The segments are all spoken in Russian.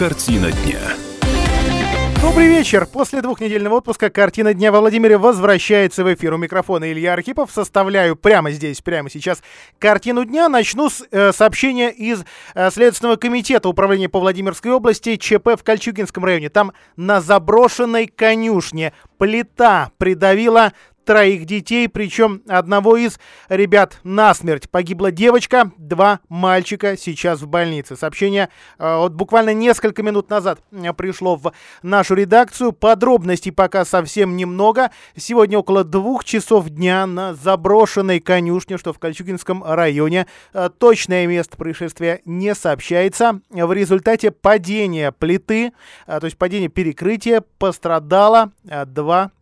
Картина дня. Добрый вечер. После двухнедельного отпуска «Картина дня» во Владимире возвращается в эфир. У микрофона Илья Архипов. Составляю прямо здесь, прямо сейчас «Картину дня». Начну с э, сообщения из э, Следственного комитета Управления по Владимирской области ЧП в Кольчугинском районе. Там на заброшенной конюшне плита придавила троих детей, причем одного из ребят насмерть. Погибла девочка, два мальчика сейчас в больнице. Сообщение э, вот буквально несколько минут назад э, пришло в нашу редакцию. Подробностей пока совсем немного. Сегодня около двух часов дня на заброшенной конюшне, что в Кольчугинском районе. Э, точное место происшествия не сообщается. В результате падения плиты, то есть падения перекрытия, пострадало два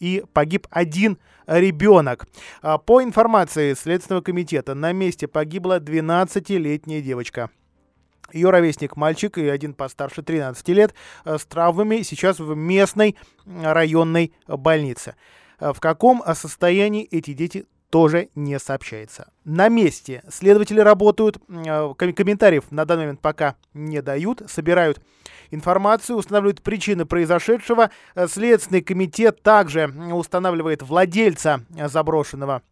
и погиб один ребенок. А, по информации Следственного комитета, на месте погибла 12-летняя девочка. Ее ровесник мальчик и один постарше 13 лет а, с травмами сейчас в местной районной больнице. А, в каком состоянии эти дети тоже не сообщается. На месте следователи работают, комментариев на данный момент пока не дают, собирают информацию, устанавливают причины произошедшего. Следственный комитет также устанавливает владельца заброшенного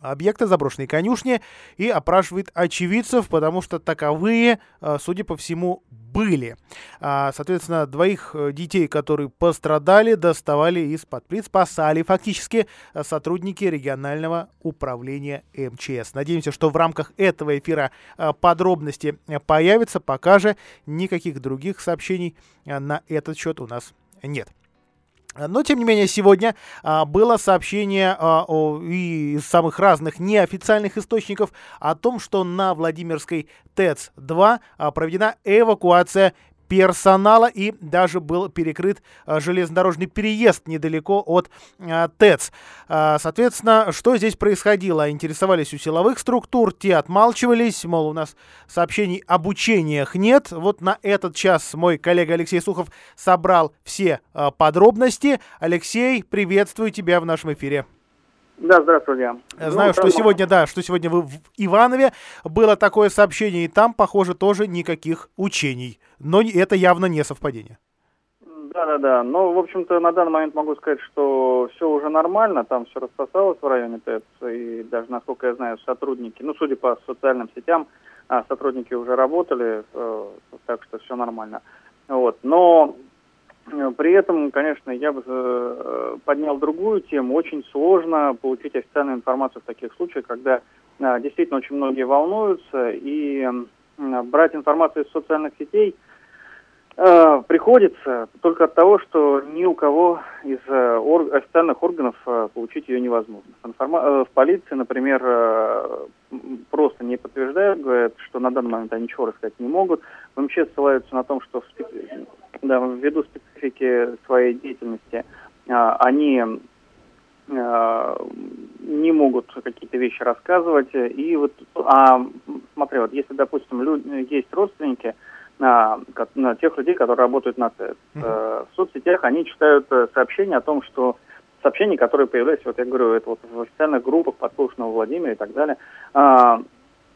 объекта заброшенной конюшни и опрашивает очевидцев, потому что таковые, э, судя по всему, были. А, соответственно, двоих э, детей, которые пострадали, доставали из-под плит, спасали фактически э, сотрудники регионального управления МЧС. Надеемся, что в рамках этого эфира подробности появятся, пока же никаких других сообщений на этот счет у нас нет. Но, тем не менее, сегодня а, было сообщение а, о, и из самых разных неофициальных источников о том, что на Владимирской ТЭЦ-2 а, проведена эвакуация персонала и даже был перекрыт а, железнодорожный переезд недалеко от а, ТЭЦ. А, соответственно, что здесь происходило? Интересовались у силовых структур, те отмалчивались, мол, у нас сообщений об учениях нет. Вот на этот час мой коллега Алексей Сухов собрал все подробности. Алексей, приветствую тебя в нашем эфире. Да, здравствуйте. Знаю, ну, что сегодня, да, что сегодня вы в Иванове было такое сообщение, и там, похоже, тоже никаких учений. Но это явно не совпадение. Да, да, да. Но, в общем-то, на данный момент могу сказать, что все уже нормально, там все рассосалось в районе ТЭЦ, и даже, насколько я знаю, сотрудники, ну, судя по социальным сетям, а, сотрудники уже работали, э, так что все нормально. Вот. Но Э, при этом, конечно, я бы э, поднял другую тему. Очень сложно получить официальную информацию в таких случаях, когда действительно очень многие волнуются, и брать информацию из социальных сетей приходится только от того, что ни у кого из официальных органов получить ее невозможно. В полиции, например, просто не подтверждают, говорят, что на данный момент они ничего рассказать не могут. В МЧС ссылаются на том, что в да, ввиду специфики своей деятельности они не могут какие-то вещи рассказывать. И вот, а, смотри, вот если, допустим, люди, есть родственники на, на тех людей, которые работают на ТЭС, mm-hmm. в соцсетях они читают э, сообщения о том, что сообщения, которые появляются, вот я говорю, это вот в официальных группах подслушанного Владимира и так далее,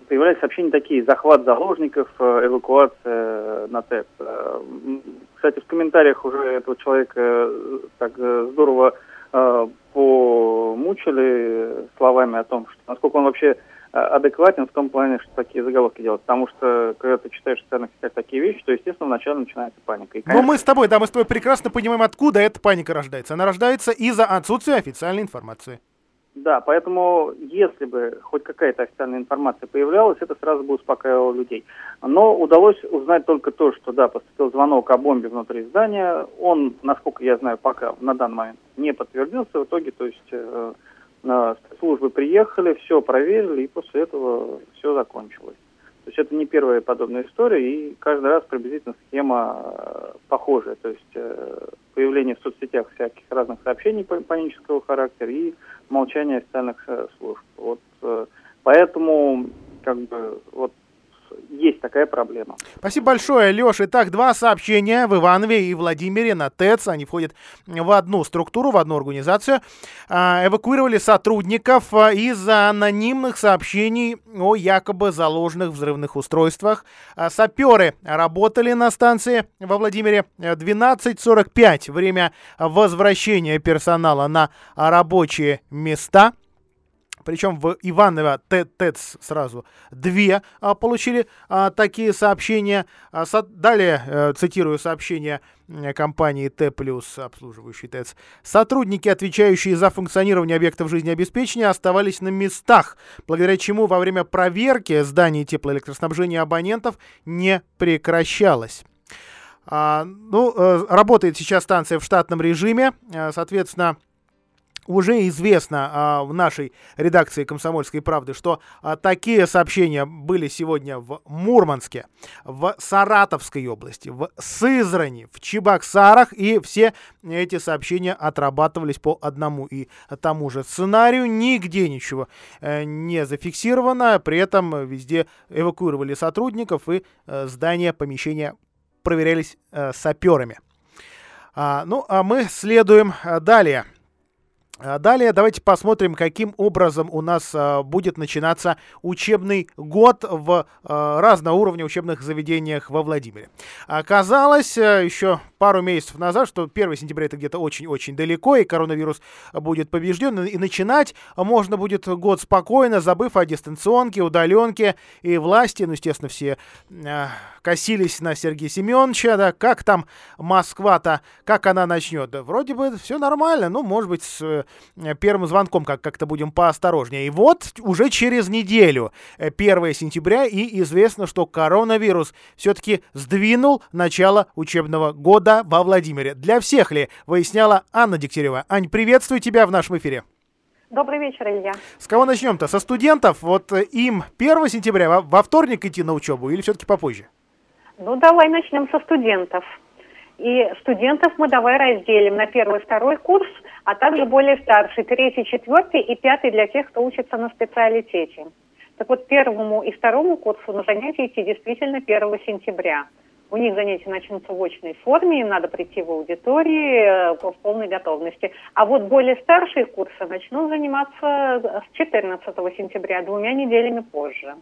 появлялись сообщения такие, захват заложников, э, эвакуация на ТЭП. Э, кстати, в комментариях уже этого человека э, так здорово помучили словами о том, что насколько он вообще адекватен в том плане, что такие заголовки делать. Потому что, когда ты читаешь в социальных сетях такие вещи, то, естественно, вначале начинается паника. И, конечно... Но мы с тобой, да, мы с тобой прекрасно понимаем, откуда эта паника рождается. Она рождается из-за отсутствия официальной информации. Да, поэтому если бы хоть какая-то официальная информация появлялась, это сразу бы успокаивало людей. Но удалось узнать только то, что да, поступил звонок о бомбе внутри здания. Он, насколько я знаю, пока на данный момент не подтвердился. В итоге, то есть э, службы приехали, все проверили, и после этого все закончилось. То есть это не первая подобная история, и каждый раз приблизительно схема э, похожая. То есть э, появление в соцсетях всяких разных сообщений панического характера и молчание официальных э, служб. Вот, поэтому как бы вот есть такая проблема. Спасибо большое, Леша. Итак, два сообщения в Иванове и Владимире на ТЭЦ. Они входят в одну структуру, в одну организацию. А, эвакуировали сотрудников а, из-за анонимных сообщений о якобы заложенных взрывных устройствах. А, саперы работали на станции во Владимире 12.45. Время возвращения персонала на рабочие места. Причем в Иваново ТЭЦ сразу две а, получили а, такие сообщения. А, далее а, цитирую сообщение компании Т+, обслуживающей ТЭЦ. Сотрудники, отвечающие за функционирование объектов жизнеобеспечения, оставались на местах, благодаря чему во время проверки зданий теплоэлектроснабжения абонентов не прекращалось. А, ну, э, работает сейчас станция в штатном режиме, э, соответственно, уже известно а, в нашей редакции «Комсомольской правды», что а, такие сообщения были сегодня в Мурманске, в Саратовской области, в Сызрани, в Чебоксарах, и все эти сообщения отрабатывались по одному и тому же сценарию. Нигде ничего э, не зафиксировано, при этом везде эвакуировали сотрудников, и э, здания, помещения проверялись э, саперами. А, ну, а мы следуем э, далее. А далее давайте посмотрим, каким образом у нас а, будет начинаться учебный год в а, разного уровня учебных заведениях во Владимире. Оказалось еще пару месяцев назад, что 1 сентября это где-то очень-очень далеко, и коронавирус будет побежден, и начинать можно будет год спокойно, забыв о дистанционке, удаленке и власти. Ну, естественно, все а, косились на Сергея Семеновича, да, как там Москва-то, как она начнет. Да, вроде бы все нормально, ну, может быть, с Э, первым звонком как- как-то будем поосторожнее. И вот уже через неделю, 1 э, сентября, и известно, что коронавирус все-таки сдвинул начало учебного года во Владимире. Для всех ли, выясняла Анна Дегтярева. Ань, приветствую тебя в нашем эфире. Добрый вечер, Илья. С кого начнем-то? Со студентов? Вот э, им 1 сентября во, во вторник идти на учебу или все-таки попозже? Ну, давай начнем со студентов. И студентов мы давай разделим на первый, второй курс, а также более старший, третий, четвертый и пятый для тех, кто учится на специалитете. Так вот, первому и второму курсу на занятия идти действительно 1 сентября. У них занятия начнутся в очной форме, им надо прийти в аудитории э, в полной готовности. А вот более старшие курсы начнут заниматься с 14 сентября, двумя неделями позже.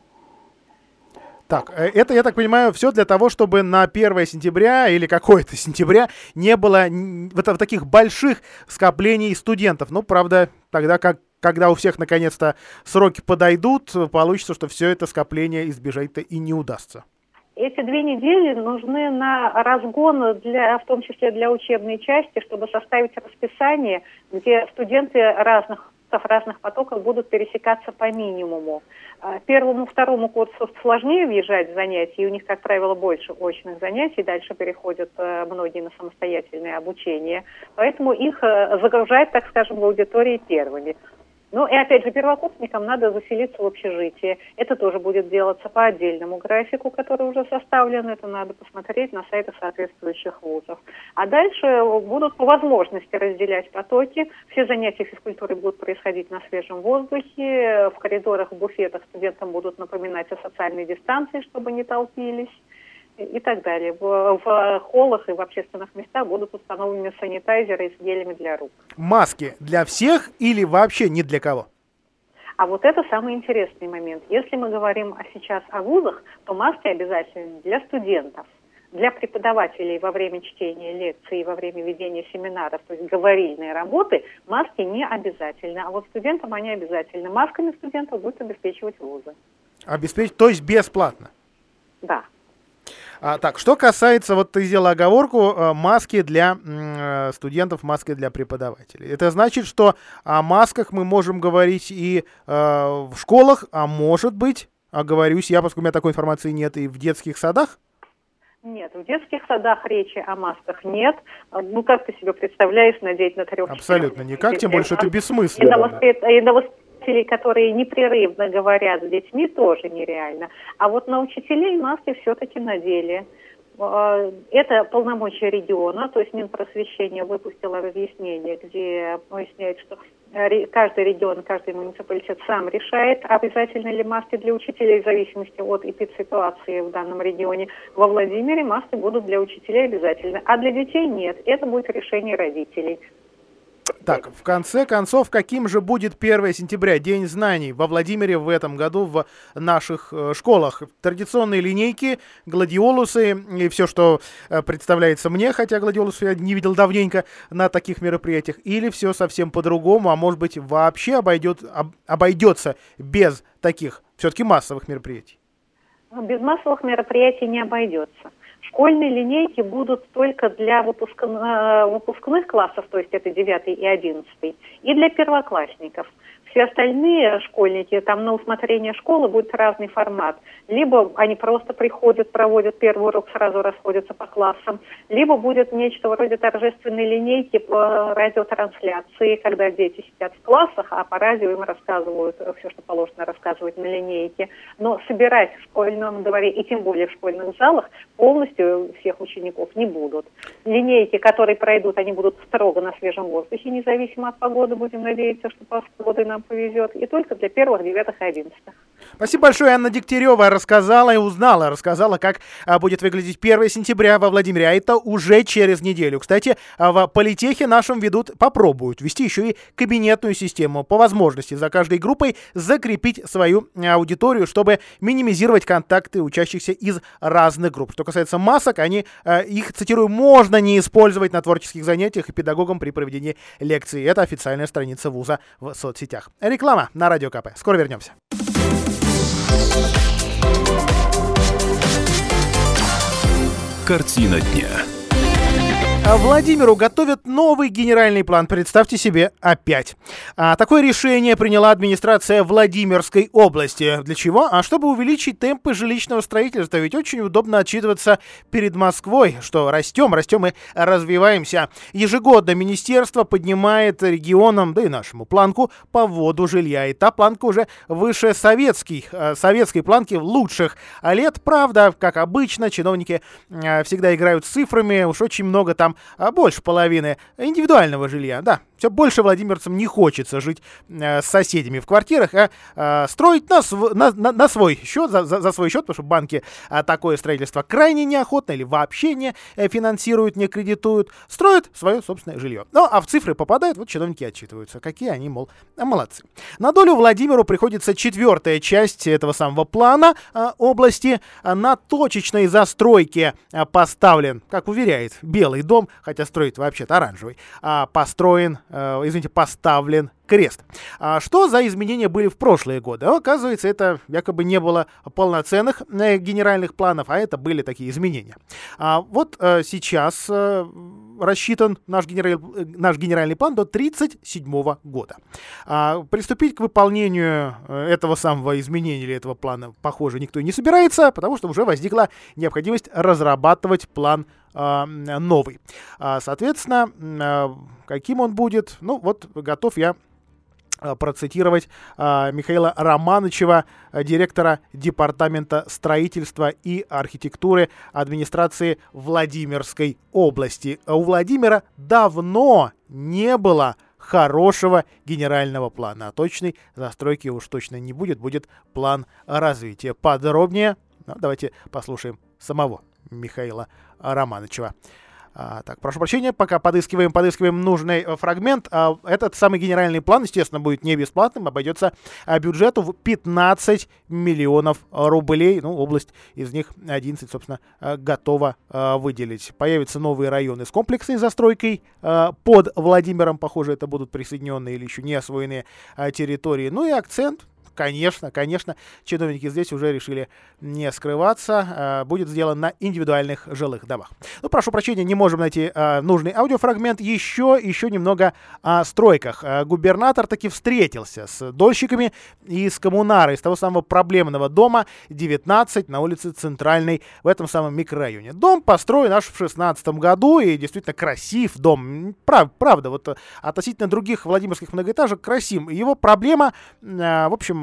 Так, э, это, я так понимаю, все для того, чтобы на 1 сентября или какое-то сентября не было вот, вот таких больших скоплений студентов. Ну, правда, тогда как когда у всех наконец-то сроки подойдут, получится, что все это скопление избежать-то и не удастся. Эти две недели нужны на разгон, для, в том числе для учебной части, чтобы составить расписание, где студенты разных разных потоков будут пересекаться по минимуму. А, первому, второму курсу сложнее въезжать в занятия, и у них, как правило, больше очных занятий, дальше переходят э, многие на самостоятельное обучение, поэтому их э, загружают, так скажем, в аудитории первыми. Ну и опять же, первокурсникам надо заселиться в общежитие. Это тоже будет делаться по отдельному графику, который уже составлен. Это надо посмотреть на сайтах соответствующих вузов. А дальше будут по возможности разделять потоки. Все занятия физкультуры будут происходить на свежем воздухе. В коридорах, в буфетах студентам будут напоминать о социальной дистанции, чтобы не толпились и так далее. В, в холлах и в общественных местах будут установлены санитайзеры с гелями для рук. Маски для всех или вообще не для кого? А вот это самый интересный момент. Если мы говорим сейчас о вузах, то маски обязательны для студентов. Для преподавателей во время чтения лекций и во время ведения семинаров, то есть говорильной работы, маски не обязательны. А вот студентам они обязательны. Масками студентов будут обеспечивать вузы. Обеспечить, то есть бесплатно? Да. А, так, что касается, вот ты сделала оговорку, э, маски для э, студентов, маски для преподавателей. Это значит, что о масках мы можем говорить и э, в школах, а может быть, оговорюсь я, поскольку у меня такой информации нет, и в детских садах? Нет, в детских садах речи о масках нет. Ну, как ты себе представляешь надеть на трех Абсолютно никак, тем больше это бессмысленно. И на, воспит родителей, которые непрерывно говорят с детьми, тоже нереально. А вот на учителей маски все-таки надели. А, это полномочия региона, то есть Минпросвещение выпустило разъяснение, где поясняет, что каждый регион, каждый муниципалитет сам решает, обязательно ли маски для учителей в зависимости от эпидситуации в данном регионе. Во Владимире маски будут для учителей обязательно, а для детей нет. Это будет решение родителей. Так, в конце концов, каким же будет 1 сентября, День знаний во Владимире в этом году в наших э, школах? Традиционные линейки, гладиолусы и все, что э, представляется мне, хотя гладиолусы я не видел давненько на таких мероприятиях, или все совсем по-другому, а может быть вообще обойдет, об, обойдется без таких все-таки массовых мероприятий? Без массовых мероприятий не обойдется. Школьные линейки будут только для выпуск... Э, выпускных классов, то есть это 9 и 11, и для первоклассников – все остальные школьники, там на усмотрение школы будет разный формат. Либо они просто приходят, проводят первый урок, сразу расходятся по классам, либо будет нечто вроде торжественной линейки по радиотрансляции, когда дети сидят в классах, а по радио им рассказывают все, что положено рассказывать на линейке. Но собирать в школьном дворе, и тем более в школьных залах, полностью всех учеников не будут. Линейки, которые пройдут, они будут строго на свежем воздухе, независимо от погоды. Будем надеяться, что по погодой нам повезет, и только для первых, девятых и одиннадцатых. Спасибо большое. Анна Дегтярева рассказала и узнала, рассказала, как а, будет выглядеть 1 сентября во Владимире. А это уже через неделю. Кстати, а, в политехе нашем ведут, попробуют ввести еще и кабинетную систему. По возможности за каждой группой закрепить свою аудиторию, чтобы минимизировать контакты учащихся из разных групп. Что касается масок, они, а, их, цитирую, можно не использовать на творческих занятиях и педагогам при проведении лекций. Это официальная страница вуза в соцсетях. Реклама на Радио КП. Скоро вернемся. Картина дня. А Владимиру готовят новый генеральный план, представьте себе, опять. А, такое решение приняла администрация Владимирской области. Для чего? А чтобы увеличить темпы жилищного строительства. Ведь очень удобно отчитываться перед Москвой, что растем, растем и развиваемся. Ежегодно министерство поднимает регионам, да и нашему планку по вводу жилья. И та планка уже выше советских, э, советской планки лучших лет. Правда, как обычно, чиновники э, всегда играют с цифрами. Уж очень много там а больше половины индивидуального жилья. Да, все больше владимирцам не хочется жить э, с соседями в квартирах, а э, строить на, св- на, на, на свой счет, за, за, за свой счет, потому что банки э, такое строительство крайне неохотно или вообще не э, финансируют, не кредитуют, строят свое собственное жилье. Ну, а в цифры попадают, вот чиновники отчитываются, какие они, мол, молодцы. На долю Владимиру приходится четвертая часть этого самого плана э, области. На точечной застройке поставлен, как уверяет, Белый дом, хотя строит вообще-то оранжевый, э, построен э, извините, поставлен крест. А что за изменения были в прошлые годы? Оказывается, это якобы не было полноценных э, генеральных планов, а это были такие изменения. А вот э, сейчас э, рассчитан наш, генераль, наш генеральный план до 1937 года. А, приступить к выполнению этого самого изменения или этого плана, похоже, никто не собирается, потому что уже возникла необходимость разрабатывать план а, новый. А, соответственно, а, каким он будет, ну вот готов я процитировать а, Михаила Романычева, директора Департамента строительства и архитектуры администрации Владимирской области. У Владимира давно не было хорошего генерального плана. А точной застройки уж точно не будет, будет план развития. Подробнее ну, давайте послушаем самого Михаила Романычева. А, так, прошу прощения, пока подыскиваем, подыскиваем нужный э, фрагмент. А, этот самый генеральный план, естественно, будет не бесплатным, обойдется а, бюджету в 15 миллионов рублей. Ну, область из них 11, собственно, а, готова а, выделить. Появятся новые районы с комплексной застройкой а, под Владимиром. Похоже, это будут присоединенные или еще не освоенные а, территории. Ну и акцент конечно, конечно, чиновники здесь уже решили не скрываться. Э, будет сделан на индивидуальных жилых домах. Ну, прошу прощения, не можем найти э, нужный аудиофрагмент. Еще, еще немного о стройках. Э, губернатор таки встретился с дольщиками из коммунара, из того самого проблемного дома 19 на улице Центральной в этом самом микрорайоне. Дом построен аж в 16 году и действительно красив дом. Прав, правда, вот относительно других владимирских многоэтажек красив. Его проблема, в общем,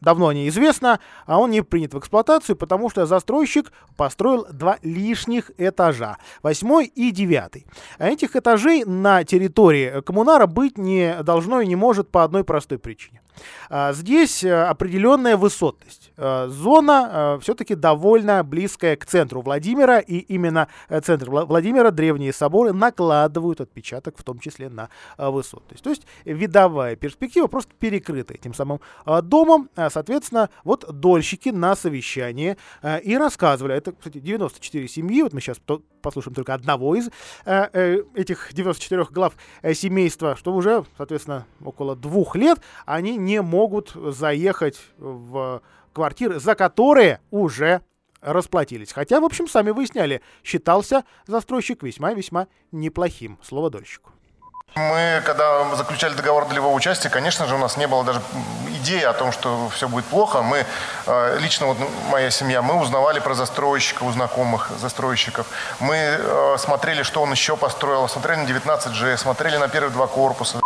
давно о ней известно, а он не принят в эксплуатацию, потому что застройщик построил два лишних этажа, восьмой и девятый. А этих этажей на территории коммунара быть не должно и не может по одной простой причине. А, здесь э, определенная высотность. Э, зона э, все-таки довольно близкая к центру Владимира, и именно центр Владимира древние соборы накладывают отпечаток, в том числе на высотность. То есть видовая перспектива просто перекрыта этим самым домом. Соответственно, вот дольщики на совещании и рассказывали, это, кстати, 94 семьи, вот мы сейчас послушаем только одного из этих 94 глав семейства, что уже, соответственно, около двух лет они не могут заехать в квартиры, за которые уже расплатились. Хотя, в общем, сами выясняли, считался застройщик весьма-весьма неплохим. Слово дольщику. Мы, когда заключали договор долевого участия, конечно же, у нас не было даже идеи о том, что все будет плохо. Мы, э, лично вот моя семья, мы узнавали про застройщика у знакомых застройщиков. Мы э, смотрели, что он еще построил, смотрели на 19G, смотрели на первые два корпуса.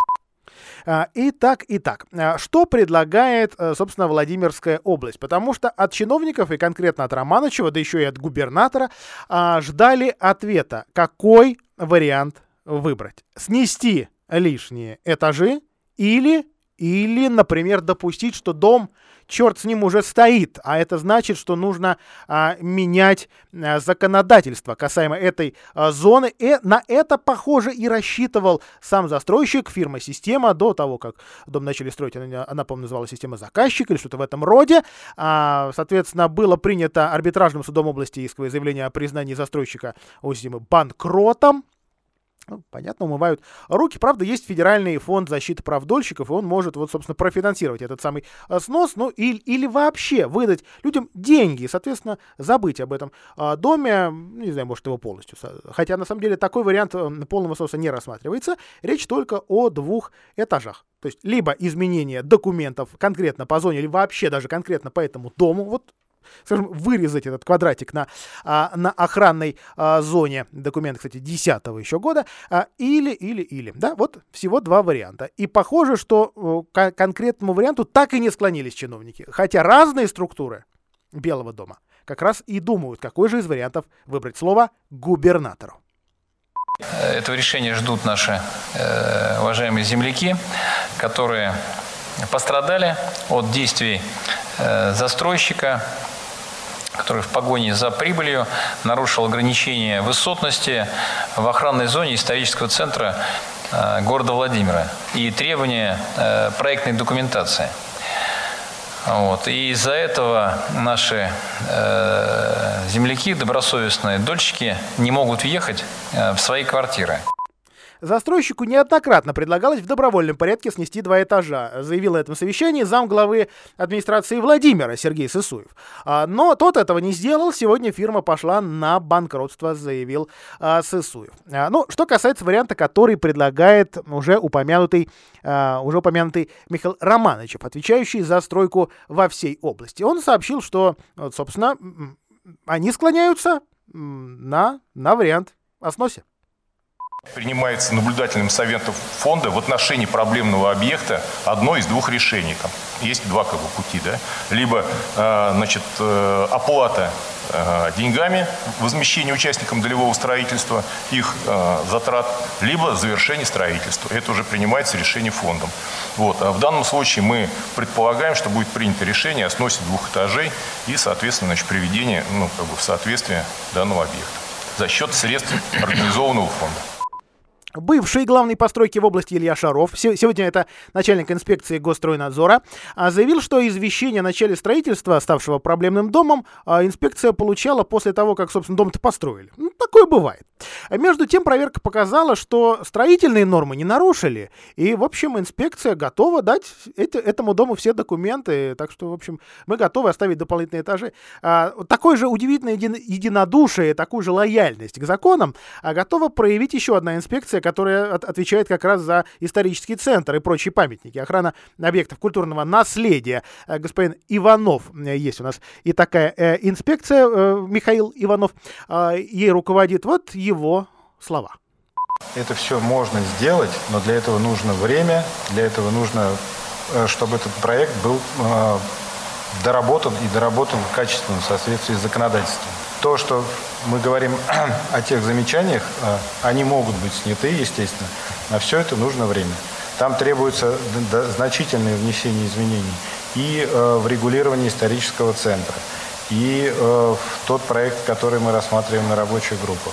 А, и так, и так. А, что предлагает, э, собственно, Владимирская область? Потому что от чиновников, и конкретно от Романычева, да еще и от губернатора, а, ждали ответа, какой вариант выбрать. Снести лишние этажи или, или, например, допустить, что дом черт с ним уже стоит, а это значит, что нужно а, менять а, законодательство касаемо этой а, зоны. И на это, похоже, и рассчитывал сам застройщик, фирма «Система», до того, как дом начали строить, она, она по-моему, называлась «Система заказчика» или что-то в этом роде. А, соответственно, было принято арбитражным судом области исковое заявление о признании застройщика у системы банкротом. Ну, понятно, умывают руки. Правда, есть федеральный фонд защиты прав дольщиков, и он может, вот, собственно, профинансировать этот самый э, снос, ну, или, или вообще выдать людям деньги, соответственно, забыть об этом а, доме, не знаю, может, его полностью. Хотя, на самом деле, такой вариант э, полного сноса не рассматривается. Речь только о двух этажах. То есть, либо изменение документов конкретно по зоне, или вообще даже конкретно по этому дому, вот скажем, вырезать этот квадратик на, а, на охранной а, зоне, документ, кстати, 10 еще года, а, или, или, или, да, вот всего два варианта. И похоже, что к конкретному варианту так и не склонились чиновники, хотя разные структуры Белого дома как раз и думают, какой же из вариантов выбрать слово губернатору. Этого решения ждут наши э, уважаемые земляки, которые пострадали от действий э, застройщика, который в погоне за прибылью нарушил ограничения высотности в охранной зоне исторического центра э, города Владимира и требования э, проектной документации. Вот. И из-за этого наши э, земляки, добросовестные дольщики, не могут въехать э, в свои квартиры. Застройщику неоднократно предлагалось в добровольном порядке снести два этажа, заявил на этом совещании зам главы администрации Владимира Сергей Сысуев. А, но тот этого не сделал, сегодня фирма пошла на банкротство, заявил а, Сысуев. А, ну, что касается варианта, который предлагает уже упомянутый, уже упомянутый Михаил Романовичев, отвечающий за стройку во всей области. Он сообщил, что, собственно, они склоняются на, на вариант о сносе. Принимается наблюдательным советом фонда в отношении проблемного объекта одно из двух решений. Там есть два как бы, пути. Да? Либо э, значит, э, оплата э, деньгами, возмещение участникам долевого строительства, их затрат, либо завершение строительства. Это уже принимается решение фондом. Вот. А в данном случае мы предполагаем, что будет принято решение о сносе двух этажей и, соответственно, значит, приведение ну, как бы в соответствие данного объекта за счет средств организованного фонда. Бывший главный постройки в области Илья Шаров, сегодня это начальник инспекции Госстройнадзора, а, заявил, что извещение о начале строительства, ставшего проблемным домом, а, инспекция получала после того, как, собственно, дом-то построили. Ну, такое бывает. Между тем, проверка показала, что строительные нормы не нарушили, и, в общем, инспекция готова дать эти, этому дому все документы, так что, в общем, мы готовы оставить дополнительные этажи. А, такое же удивительное единодушие, такую же лояльность к законам готова проявить еще одна инспекция, которая от, отвечает как раз за исторический центр и прочие памятники, охрана объектов культурного наследия. Э, господин Иванов э, есть у нас и такая э, инспекция, э, Михаил Иванов, э, ей руководит. Вот его слова. Это все можно сделать, но для этого нужно время, для этого нужно э, чтобы этот проект был э, доработан и доработан качественно в соответствии с законодательством. То, что мы говорим о тех замечаниях, э, они могут быть сняты, естественно, на все это нужно время. Там требуется значительное внесение изменений и в регулировании исторического центра, и э, в тот проект, который мы рассматриваем на рабочих группах.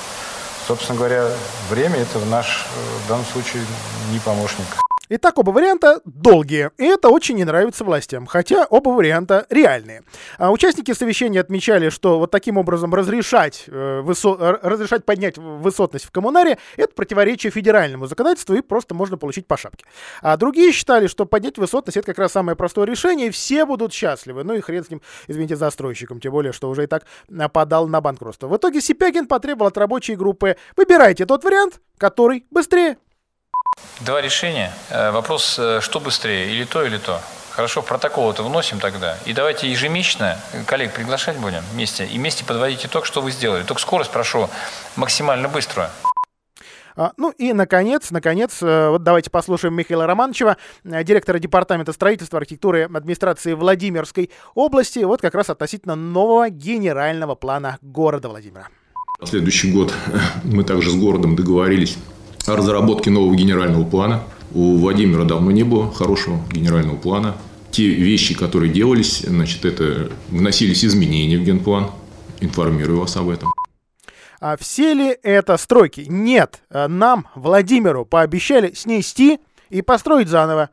Собственно говоря, время это в наш в данном случае не помощник. Итак, оба варианта долгие, и это очень не нравится властям, хотя оба варианта реальные. А участники совещания отмечали, что вот таким образом разрешать, э, высо... разрешать поднять высотность в коммунаре — это противоречие федеральному законодательству, и просто можно получить по шапке. А другие считали, что поднять высотность — это как раз самое простое решение, и все будут счастливы. Ну и хрен с ним, извините, застройщиком, тем более, что уже и так подал на банкротство. В итоге Сипягин потребовал от рабочей группы «Выбирайте тот вариант, который быстрее». Два решения. Э, вопрос, э, что быстрее, или то, или то. Хорошо, в протокол это вносим тогда. И давайте ежемесячно коллег приглашать будем вместе. И вместе подводить итог, что вы сделали. Только скорость прошу максимально быструю. А, ну и, наконец, наконец, э, вот давайте послушаем Михаила Романовичева, директора Департамента строительства, архитектуры администрации Владимирской области, вот как раз относительно нового генерального плана города Владимира. следующий год мы также с городом договорились о разработке нового генерального плана. У Владимира давно не было хорошего генерального плана. Те вещи, которые делались, значит, это вносились изменения в генплан. Информирую вас об этом. А все ли это стройки? Нет. Нам, Владимиру, пообещали снести и построить заново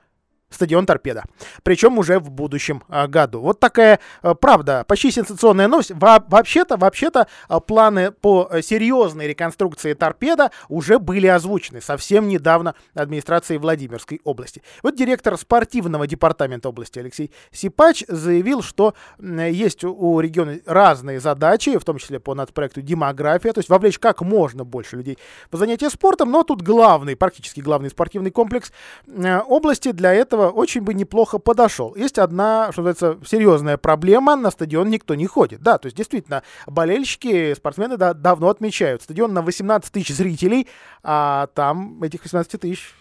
стадион «Торпеда». Причем уже в будущем а, году. Вот такая а, правда, почти сенсационная новость. Во вообще-то, вообще-то а, планы по серьезной реконструкции «Торпеда» уже были озвучены совсем недавно администрацией Владимирской области. Вот директор спортивного департамента области Алексей Сипач заявил, что есть у региона разные задачи, в том числе по надпроекту «Демография», то есть вовлечь как можно больше людей по занятию спортом, но тут главный, практически главный спортивный комплекс области для этого этого очень бы неплохо подошел. Есть одна, что называется, серьезная проблема. На стадион никто не ходит. Да, то есть действительно, болельщики, спортсмены да, давно отмечают. Стадион на 18 тысяч зрителей, а там этих 18 тысяч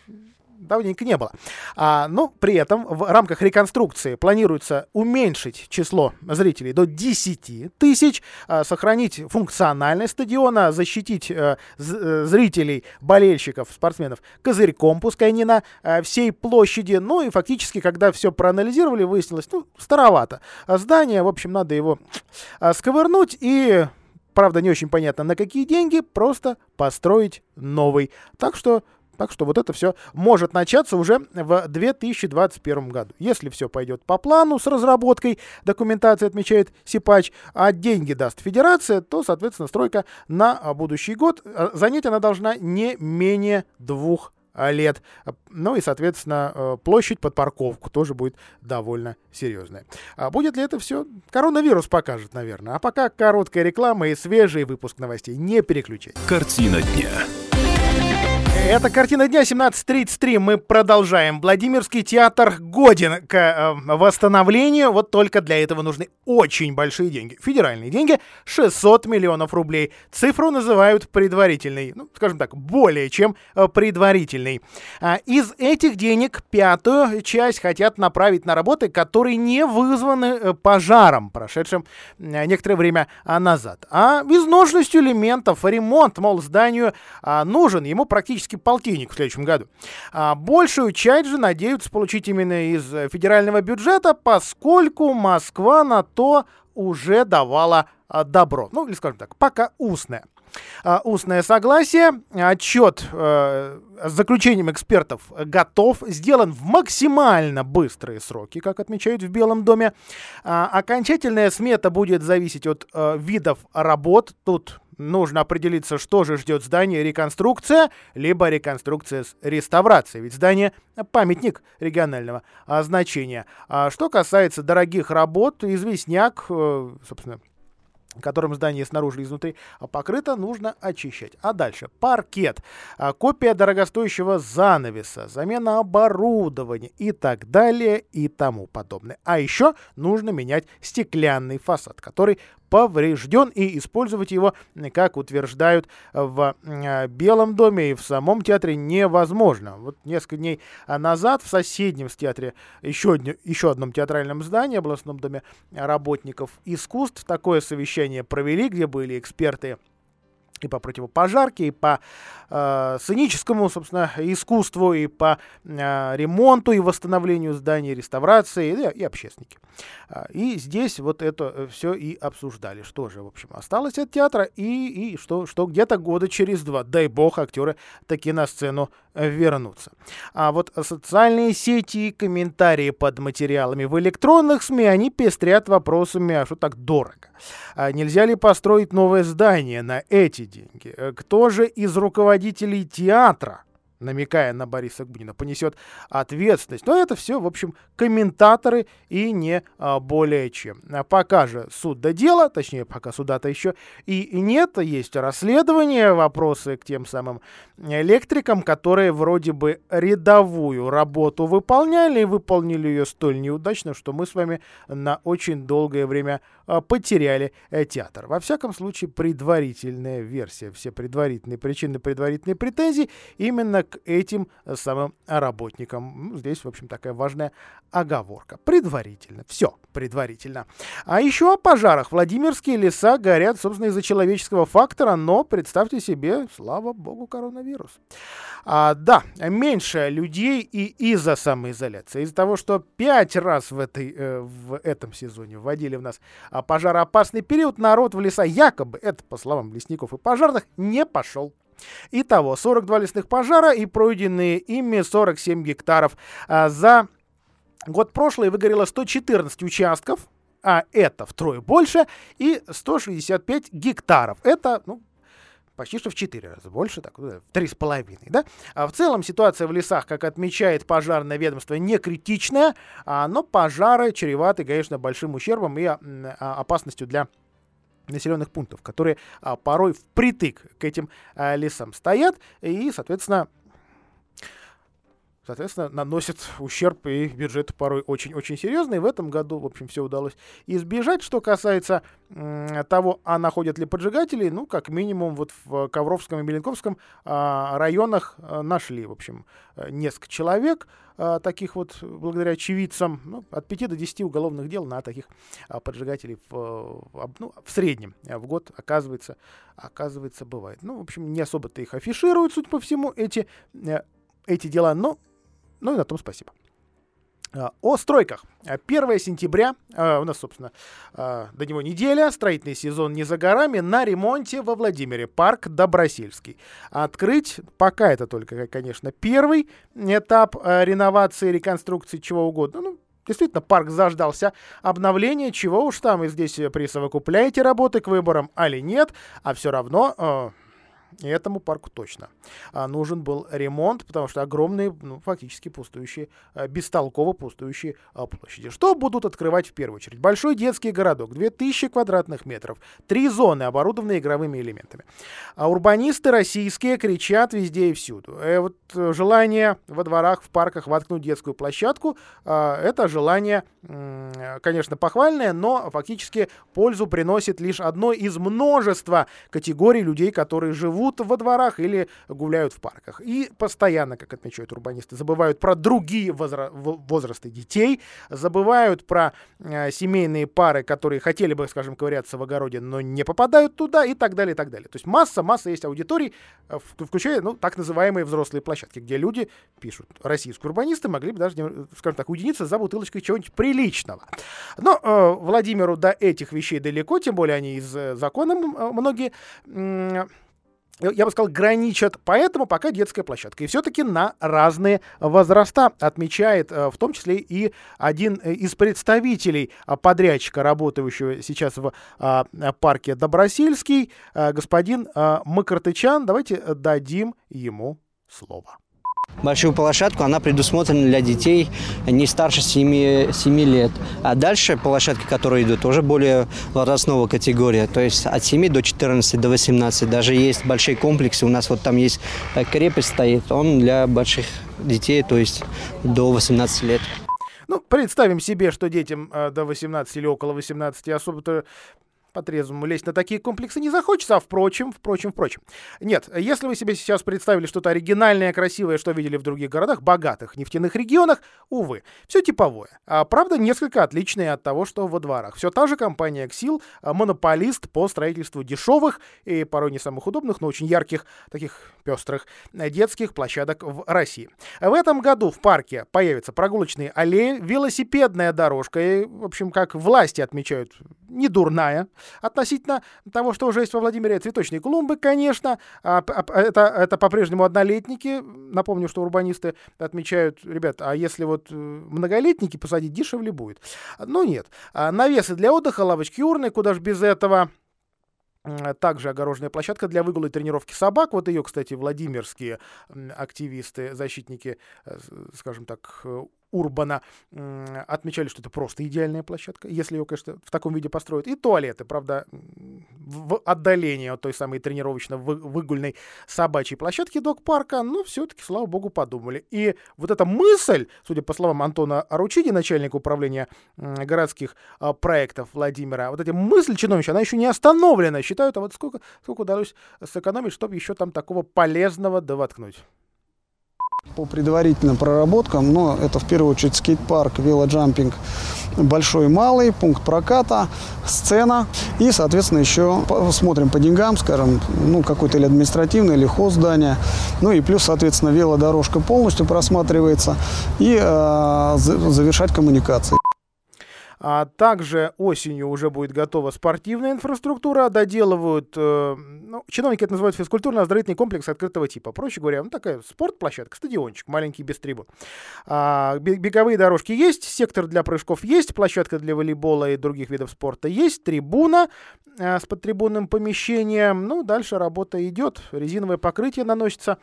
давненько не было. А, но при этом в рамках реконструкции планируется уменьшить число зрителей до 10 тысяч, а, сохранить функциональность стадиона, защитить а, зрителей, болельщиков, спортсменов козырьком, пускай не на а, всей площади. Ну и фактически, когда все проанализировали, выяснилось, ну, старовато. Здание, в общем, надо его а, сковырнуть и правда, не очень понятно, на какие деньги, просто построить новый. Так что так что вот это все может начаться уже в 2021 году. Если все пойдет по плану с разработкой документации, отмечает Сипач, а деньги даст федерация, то, соответственно, стройка на будущий год. А, занять она должна не менее двух лет. Ну и, соответственно, э, площадь под парковку тоже будет довольно серьезная. А будет ли это все? Коронавирус покажет, наверное. А пока короткая реклама и свежий выпуск новостей. Не переключать. Картина дня. Это «Картина дня» 17.33. Мы продолжаем. Владимирский театр годен к э, восстановлению. Вот только для этого нужны очень большие деньги. Федеральные деньги — 600 миллионов рублей. Цифру называют предварительной. Ну, скажем так, более чем э, предварительной. А из этих денег пятую часть хотят направить на работы, которые не вызваны э, пожаром, прошедшим э, некоторое время а, назад. А изношенностью элементов, ремонт, мол, зданию а, нужен. Ему практически полтинник в следующем году. А большую часть же надеются получить именно из федерального бюджета, поскольку Москва на то уже давала а, добро. Ну, или скажем так, пока устное. А, устное согласие, отчет э, с заключением экспертов готов, сделан в максимально быстрые сроки, как отмечают в Белом доме. А, окончательная смета будет зависеть от э, видов работ. Тут нужно определиться, что же ждет здание, реконструкция, либо реконструкция с реставрацией. Ведь здание — памятник регионального значения. А что касается дорогих работ, известняк, э, собственно, которым здание снаружи и изнутри покрыто, нужно очищать. А дальше паркет, а, копия дорогостоящего занавеса, замена оборудования и так далее и тому подобное. А еще нужно менять стеклянный фасад, который поврежден и использовать его, как утверждают в Белом доме и в самом театре, невозможно. Вот несколько дней назад в соседнем театре, еще, еще одном театральном здании, областном доме работников искусств, такое совещание провели, где были эксперты и по противопожарке, и по э, сценическому, собственно, искусству, и по э, ремонту и восстановлению зданий, реставрации, и, и общественники. А, и здесь вот это э, все и обсуждали, что же, в общем, осталось от театра, и, и что, что где-то года через два, дай бог, актеры таки на сцену э, вернутся. А вот социальные сети и комментарии под материалами в электронных СМИ, они пестрят вопросами, а что так дорого? А нельзя ли построить новое здание на эти деньги? Э, кто же из руководителей театра намекая на Бориса Гбунина, понесет ответственность. Но это все, в общем, комментаторы и не а, более чем. А пока же суд до дела, точнее, пока суда-то еще и нет, есть расследование, вопросы к тем самым электрикам, которые вроде бы рядовую работу выполняли и выполнили ее столь неудачно, что мы с вами на очень долгое время а, потеряли э, театр. Во всяком случае, предварительная версия, все предварительные причины, предварительные претензии именно к этим э, самым работникам. Здесь, в общем, такая важная оговорка. Предварительно. Все предварительно. А еще о пожарах. Владимирские леса горят, собственно, из-за человеческого фактора, но представьте себе, слава богу, коронавирус. А, да, меньше людей и из-за самоизоляции. Из-за того, что пять раз в, этой, э, в этом сезоне вводили в нас а, пожароопасный период, народ в леса якобы, это по словам лесников и пожарных, не пошел. Итого, 42 лесных пожара и пройденные ими 47 гектаров. А за год прошлый выгорело 114 участков, а это втрое больше, и 165 гектаров. Это, ну, почти что в 4 раза больше, так, в 3,5, да? А в целом ситуация в лесах, как отмечает пожарное ведомство, не критичная, а, но пожары чреваты, конечно, большим ущербом и а, опасностью для населенных пунктов, которые а, порой впритык к этим а, лесам стоят и, соответственно, соответственно, наносит ущерб и бюджету порой очень-очень серьезный. В этом году, в общем, все удалось избежать. Что касается э, того, а находят ли поджигателей, ну, как минимум, вот в Ковровском и Меленковском э, районах э, нашли, в общем, э, несколько человек, э, таких вот, благодаря очевидцам, ну, от 5 до 10 уголовных дел на таких э, поджигателей в, ну, в среднем в год, оказывается, оказывается, бывает. Ну, в общем, не особо-то их афишируют, судя по всему, эти, э, эти дела, но ну и на том спасибо. А, о стройках. 1 сентября, а, у нас, собственно, а, до него неделя, строительный сезон не за горами, на ремонте во Владимире, парк Добросельский. Открыть, пока это только, конечно, первый этап реновации, реконструкции, чего угодно. Ну, Действительно, парк заждался обновления, чего уж там, и здесь присовокупляете работы к выборам, али нет, а все равно и этому парку точно а, нужен был ремонт, потому что огромные, ну, фактически пустующие, а, бестолково пустующие а, площади. Что будут открывать в первую очередь? Большой детский городок, 2000 квадратных метров, три зоны, оборудованные игровыми элементами. А урбанисты российские кричат везде и всюду. Э, вот э, желание во дворах, в парках воткнуть детскую площадку, э, это желание, э, конечно, похвальное, но фактически пользу приносит лишь одной из множества категорий людей, которые живут живут во дворах или гуляют в парках. И постоянно, как отмечают урбанисты, забывают про другие возра- возрасты детей, забывают про э, семейные пары, которые хотели бы, скажем, ковыряться в огороде, но не попадают туда и так далее, и так далее. То есть масса, масса есть аудиторий, э, включая, ну, так называемые взрослые площадки, где люди пишут, российские урбанисты могли бы даже, скажем так, уединиться за бутылочкой чего-нибудь приличного. Но э, Владимиру до этих вещей далеко, тем более они из э, закона э, многие э, я бы сказал, граничат, поэтому пока детская площадка. И все-таки на разные возраста, отмечает э, в том числе и один э, из представителей а, подрядчика, работающего сейчас в а, парке Добросельский, э, господин Макартычан. Давайте дадим ему слово. Большую площадку, она предусмотрена для детей не старше 7, 7 лет. А дальше площадки, которые идут, уже более возрастного категория. То есть от 7 до 14, до 18. Даже есть большие комплексы. У нас вот там есть э, крепость стоит. Он для больших детей, то есть до 18 лет. Ну, представим себе, что детям э, до 18 или около 18 особо-то по-трезвому лезть на такие комплексы не захочется, а впрочем, впрочем, впрочем. Нет, если вы себе сейчас представили что-то оригинальное, красивое, что видели в других городах, богатых нефтяных регионах, увы, все типовое. А, правда, несколько отличное от того, что во дворах. Все та же компания Xil, а, монополист по строительству дешевых и порой не самых удобных, но очень ярких, таких пестрых э, детских площадок в России. В этом году в парке появятся прогулочные аллеи, велосипедная дорожка, и, в общем, как власти отмечают, не дурная относительно того, что уже есть во Владимире. Цветочные клумбы, конечно. А, а, это, это по-прежнему однолетники. Напомню, что урбанисты отмечают, ребят, а если вот э, многолетники посадить, дешевле будет. Ну нет. А навесы для отдыха, лавочки урны, куда же без этого. Также огороженная площадка для выгула и тренировки собак. Вот ее, кстати, владимирские активисты, защитники, э, скажем так, э, Урбана отмечали, что это просто идеальная площадка, если ее, конечно, в таком виде построят. И туалеты, правда, в отдалении от той самой тренировочно-выгульной собачьей площадки док-парка, но все-таки, слава богу, подумали. И вот эта мысль, судя по словам Антона Аручиди, начальника управления городских а, проектов Владимира, вот эта мысль чиновничья, она еще не остановлена. Считают, а вот сколько, сколько удалось сэкономить, чтобы еще там такого полезного довоткнуть. По предварительным проработкам, но это в первую очередь скейт-парк, велоджампинг большой и малый, пункт проката, сцена. И, соответственно, еще смотрим по деньгам, скажем, ну, какой-то или административный, или хоздание. Ну и плюс, соответственно, велодорожка полностью просматривается. И э, завершать коммуникации. А также осенью уже будет готова спортивная инфраструктура, доделывают, э, ну, чиновники это называют физкультурно-оздоровительный комплекс открытого типа. Проще говоря, ну, такая спортплощадка, стадиончик, маленький без трибун. А, беговые дорожки есть, сектор для прыжков есть, площадка для волейбола и других видов спорта есть, трибуна э, с подтрибунным помещением. Ну, дальше работа идет, резиновое покрытие наносится.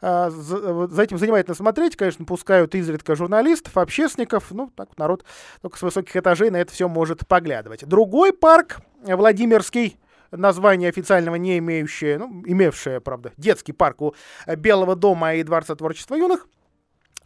А, за, за этим занимательно смотреть, конечно, пускают изредка журналистов, общественников, ну, так народ только с высоких этажей этажей на это все может поглядывать. Другой парк, Владимирский, название официального не имеющее, ну, имевшее, правда, детский парк у Белого дома и Дворца творчества юных –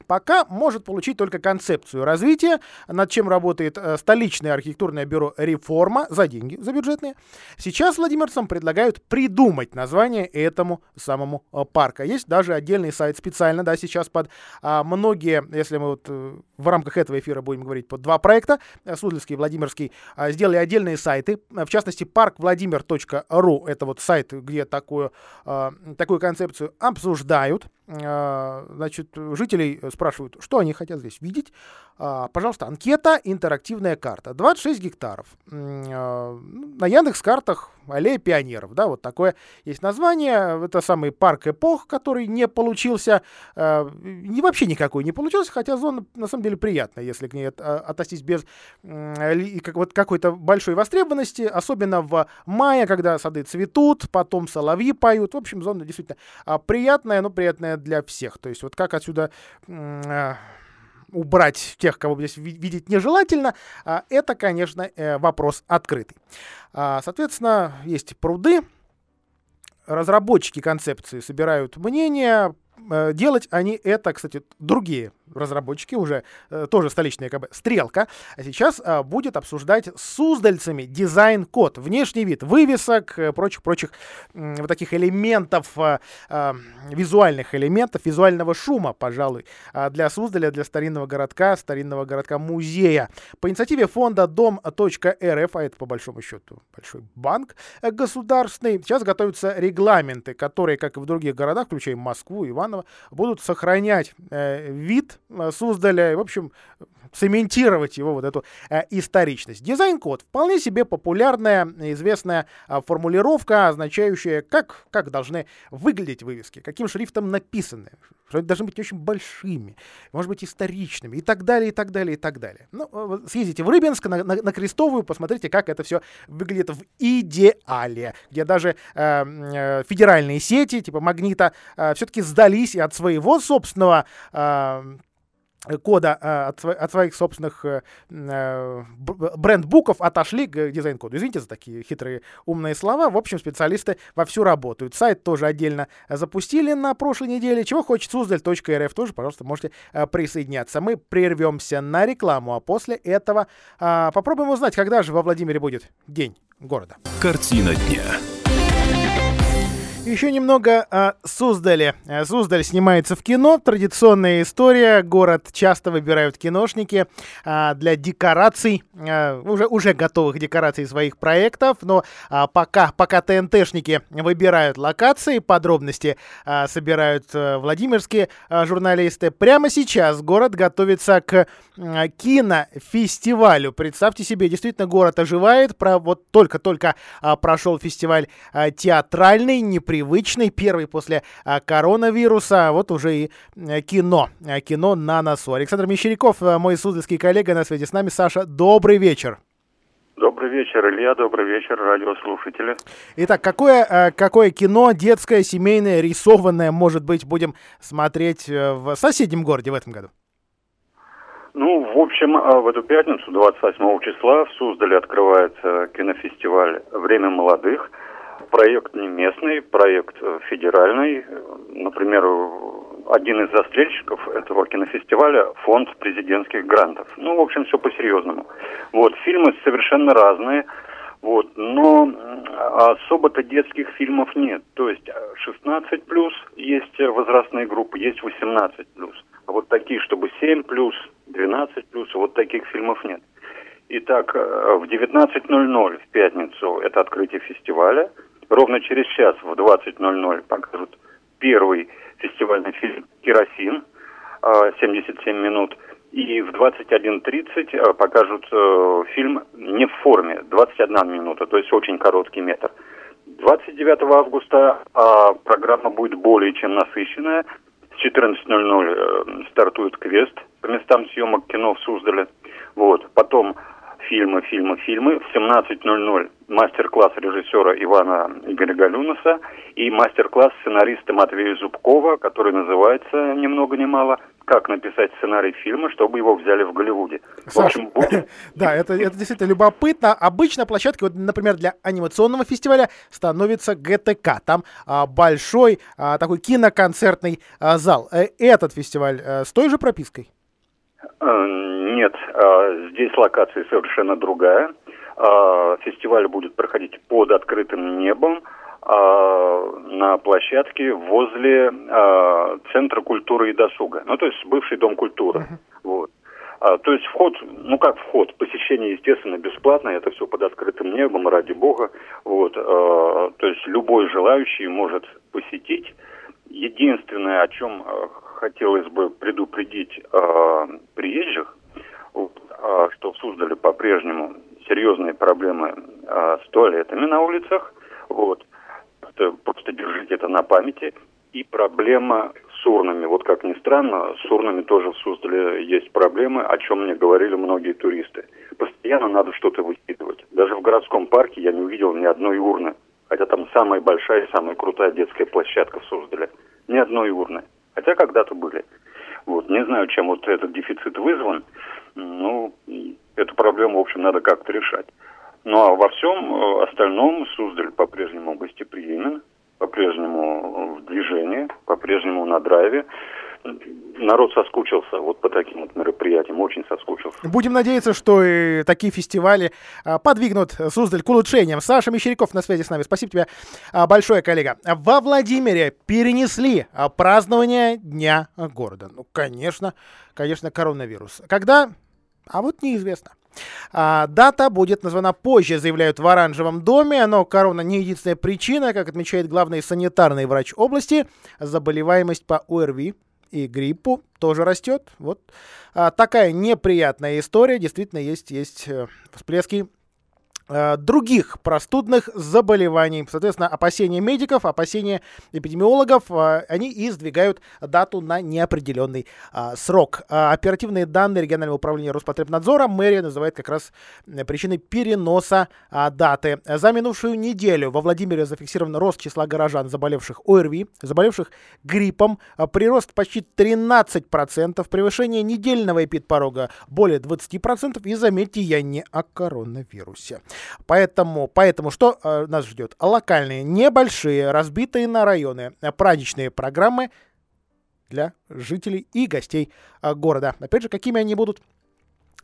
пока может получить только концепцию развития, над чем работает э, столичное архитектурное бюро «Реформа» за деньги, за бюджетные. Сейчас владимирцам предлагают придумать название этому самому э, парка. Есть даже отдельный сайт специально, да, сейчас под а, многие, если мы вот э, в рамках этого эфира будем говорить под два проекта, Суздальский и Владимирский, а, сделали отдельные сайты, в частности, парквладимир.ру, это вот сайт, где такую, а, такую концепцию обсуждают. А, значит, жителей спрашивают, что они хотят здесь видеть. А, пожалуйста, анкета, интерактивная карта. 26 гектаров. А, на Яндекс картах аллея пионеров, да, вот такое есть название. Это самый парк эпох, который не получился, не вообще никакой не получился, хотя зона на самом деле приятная, если к ней относиться без как, вот какой-то большой востребованности, особенно в мае, когда сады цветут, потом соловьи поют. В общем, зона действительно приятная, но приятная для всех. То есть вот как отсюда э, убрать тех, кого здесь видеть нежелательно, э, это, конечно, э, вопрос открытый. Э, соответственно, есть пруды, разработчики концепции собирают мнения, делать они это, кстати, другие разработчики уже, э, тоже столичная бы стрелка, а сейчас э, будет обсуждать с суздальцами дизайн-код, внешний вид вывесок, прочих-прочих э, вот таких элементов, э, э, визуальных элементов, визуального шума, пожалуй, э, для Суздаля, для старинного городка, старинного городка-музея. По инициативе фонда дом.рф, а это по большому счету большой банк э, государственный, сейчас готовятся регламенты, которые, как и в других городах, включая Москву, Иваново, будут сохранять э, вид Э, Суздаля, в общем, цементировать его вот эту э, историчность. Дизайн-код вполне себе популярная, известная э, формулировка, означающая, как, как должны выглядеть вывески, каким шрифтом написаны, что они должны быть очень большими, может быть, историчными и так далее, и так далее, и так далее. Ну, э, съездите в Рыбинск на, на, на Крестовую, посмотрите, как это все выглядит в идеале, где даже э, э, федеральные сети, типа Магнита, э, все-таки сдались и от своего собственного э, кода э, от, от своих собственных э, э бренд-буков отошли к дизайн-коду. Извините за такие хитрые умные слова. В общем, специалисты вовсю работают. Сайт тоже отдельно запустили на прошлой неделе. Чего хочет Суздаль.рф тоже, пожалуйста, можете присоединяться. Мы прервемся на рекламу, а после этого э, попробуем узнать, когда же во Владимире будет день города. Картина дня. Еще немного о Суздале. Э, Суздаль снимается в кино. Традиционная история. Город часто выбирают киношники а, для декораций, а, уже, уже готовых декораций своих проектов. Но а, пока, пока ТНТшники выбирают локации, подробности а, собирают а, владимирские журналисты. Прямо сейчас город готовится к кинофестивалю. Представьте себе, действительно город оживает. Про, вот только-только прошел фестиваль театральный, неприятный привычный, первый после а, коронавируса, вот уже и а, кино, а, кино на носу. Александр Мещеряков, а, мой суздальский коллега на связи с нами. Саша, добрый вечер. Добрый вечер, Илья, добрый вечер, радиослушатели. Итак, какое, а, какое кино детское, семейное, рисованное, может быть, будем смотреть э, в соседнем городе в этом году? Ну, в общем, а, в эту пятницу, 28 числа, в Суздале открывается кинофестиваль «Время молодых», проект не местный, проект э, федеральный. Например, один из застрельщиков этого кинофестиваля – фонд президентских грантов. Ну, в общем, все по-серьезному. Вот, фильмы совершенно разные. Вот, но особо-то детских фильмов нет. То есть 16 плюс есть возрастные группы, есть 18 плюс. А вот такие, чтобы 7 плюс, 12 плюс, вот таких фильмов нет. Итак, э, в 19.00 в пятницу это открытие фестиваля – Ровно через час в 20.00 покажут первый фестивальный фильм «Керосин», 77 а, минут. И в 21.30 а, покажут э, фильм не в форме, 21 минута, то есть очень короткий метр. 29 августа а, программа будет более чем насыщенная. С 14.00 э, стартует квест по местам съемок кино в Суздале. Вот. Потом фильмы, фильмы, фильмы. В 17.00 мастер-класс режиссера Ивана Игоря Галюнаса и мастер-класс сценариста Матвея Зубкова, который называется ни много ни мало «Как написать сценарий фильма, чтобы его взяли в Голливуде». Саша, в общем, будет... да, это, это действительно любопытно. Обычно площадкой, вот, например, для анимационного фестиваля становится ГТК. Там а, большой а, такой киноконцертный а, зал. Э, этот фестиваль а, с той же пропиской? Нет, э, здесь локация совершенно другая. Э, фестиваль будет проходить под открытым небом на площадке возле Центра культуры и досуга. Ну, то есть бывший дом культуры. Uh-huh. Вот. А, то есть вход, ну как вход, посещение, естественно, бесплатное, это все под открытым небом, ради бога. Вот, а, то есть любой желающий может посетить. Единственное, о чем хотелось бы предупредить приезжих, что в Суздале по-прежнему серьезные проблемы э, с туалетами на улицах. Вот. Просто держите это на памяти. И проблема с урнами. Вот как ни странно, с урнами тоже в Суздале есть проблемы, о чем мне говорили многие туристы. Постоянно надо что-то выкидывать. Даже в городском парке я не увидел ни одной урны. Хотя там самая большая и самая крутая детская площадка в Суздале. Ни одной урны. Хотя когда-то были. Вот. Не знаю, чем вот этот дефицит вызван. Ну, эту проблему, в общем, надо как-то решать. Ну а во всем э, остальном Суздаль по-прежнему гостеприимен, по-прежнему в движении, по-прежнему на драйве народ соскучился вот по таким вот мероприятиям, очень соскучился. Будем надеяться, что и такие фестивали а, подвигнут Суздаль к улучшениям. Саша Мещеряков на связи с нами. Спасибо тебе а, большое, коллега. Во Владимире перенесли а, празднование Дня города. Ну, конечно, конечно, коронавирус. Когда? А вот неизвестно. А, дата будет названа позже, заявляют в Оранжевом доме, но корона не единственная причина, как отмечает главный санитарный врач области. Заболеваемость по ОРВИ и гриппу тоже растет. Вот а, такая неприятная история. Действительно, есть, есть э, всплески других простудных заболеваний. Соответственно, опасения медиков, опасения эпидемиологов, э, они и сдвигают дату на неопределенный а, срок. А, оперативные данные регионального управления Роспотребнадзора мэрия называет как раз причиной переноса а, даты. За минувшую неделю во Владимире зафиксирован рост числа горожан, заболевших ОРВИ, заболевших гриппом, прирост почти 13%, превышение недельного эпидпорога более 20%. И заметьте, я не о коронавирусе. Поэтому, поэтому что э, нас ждет? Локальные, небольшие, разбитые на районы, э, праздничные программы для жителей и гостей э, города. Опять же, какими они будут?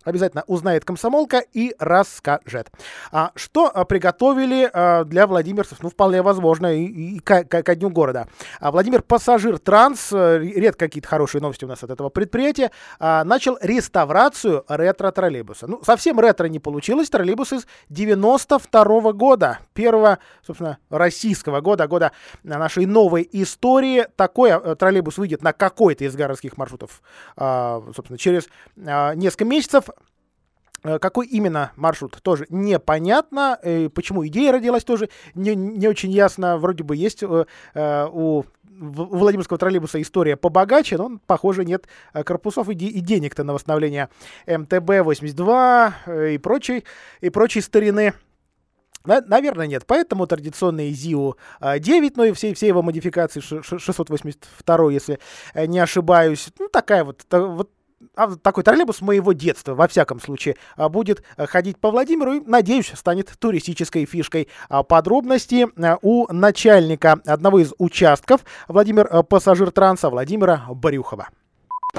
Обязательно узнает комсомолка и расскажет. А, что а, приготовили а, для владимирцев? Ну, вполне возможно, и, и ко, ко, дню города. А, Владимир Пассажир Транс, а, редко какие-то хорошие новости у нас от этого предприятия, а, начал реставрацию ретро-троллейбуса. Ну, совсем ретро не получилось. Троллейбус из 92 -го года. Первого, собственно, российского года, года нашей новой истории. Такой а, троллейбус выйдет на какой-то из городских маршрутов, а, собственно, через а, несколько месяцев. Э, какой именно маршрут, тоже непонятно. И почему идея родилась, тоже не, не очень ясно. Вроде бы есть э, э у Владимирского троллейбуса история побогаче, но, похоже, нет э, корпусов и, и денег-то на восстановление МТБ-82 и прочей, и прочей старины. Наверное, нет. Поэтому традиционный ЗИУ-9, ну и все, все его модификации, 682, если не ошибаюсь, ну такая вот, вот такой троллейбус моего детства, во всяком случае, а, будет э, ходить по Владимиру и, надеюсь, станет туристической фишкой. А, подробности э, у начальника одного из участков Владимир э, пассажир транса Владимира Брюхова.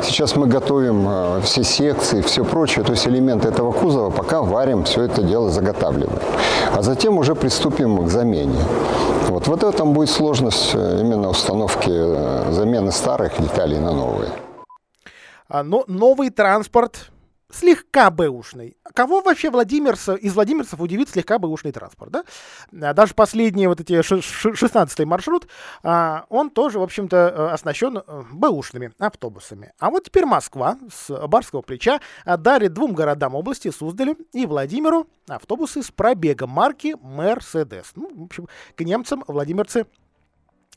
Сейчас мы готовим все секции, все прочее, то есть элементы этого кузова, пока варим, все это дело заготавливаем. А затем уже приступим к замене. Вот, вот этом будет сложность именно установки замены старых деталей на новые. А, но новый транспорт слегка бэушный. Кого вообще Владимирцев, из владимирцев удивит слегка бэушный транспорт, да? А, даже последний вот эти 16 маршрут, а, он тоже, в общем-то, э, оснащен э, бэушными автобусами. А вот теперь Москва с барского плеча дарит двум городам области, Суздалю и Владимиру, автобусы с пробегом марки Мерседес. Ну, в общем, к немцам владимирцы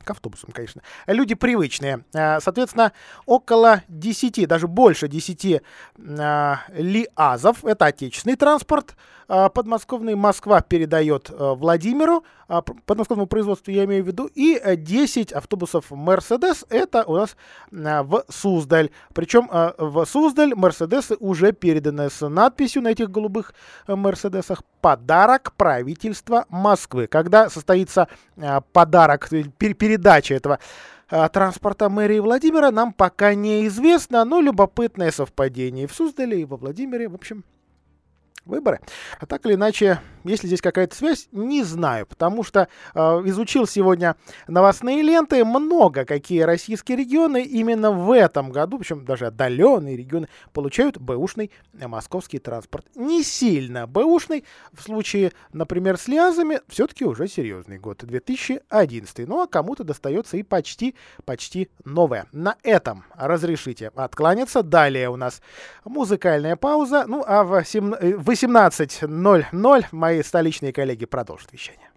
к автобусам, конечно. Люди привычные. Э, соответственно, около 10, даже больше 10 э, ЛиАЗов, это отечественный транспорт, э, подмосковный Москва передает Владимиру, подмосковному производству я имею в виду, и 10 автобусов Mercedes, это у нас в Суздаль. Причем в Суздаль Мерседесы уже переданы с надписью на этих голубых Мерседесах «Подарок правительства Москвы». Когда состоится подарок, перед передача этого а, транспорта мэрии Владимира нам пока неизвестно, но любопытное совпадение в Суздале, и во Владимире. В общем, выборы. А так или иначе, если здесь какая-то связь, не знаю, потому что э, изучил сегодня новостные ленты, много какие российские регионы именно в этом году, причем даже отдаленные регионы, получают бэушный московский транспорт. Не сильно бэушный, в случае, например, с Лиазами, все-таки уже серьезный год, 2011. Ну а кому-то достается и почти, почти новое. На этом разрешите откланяться. Далее у нас музыкальная пауза. Ну а в 18.00 мои столичные коллеги продолжат вещание.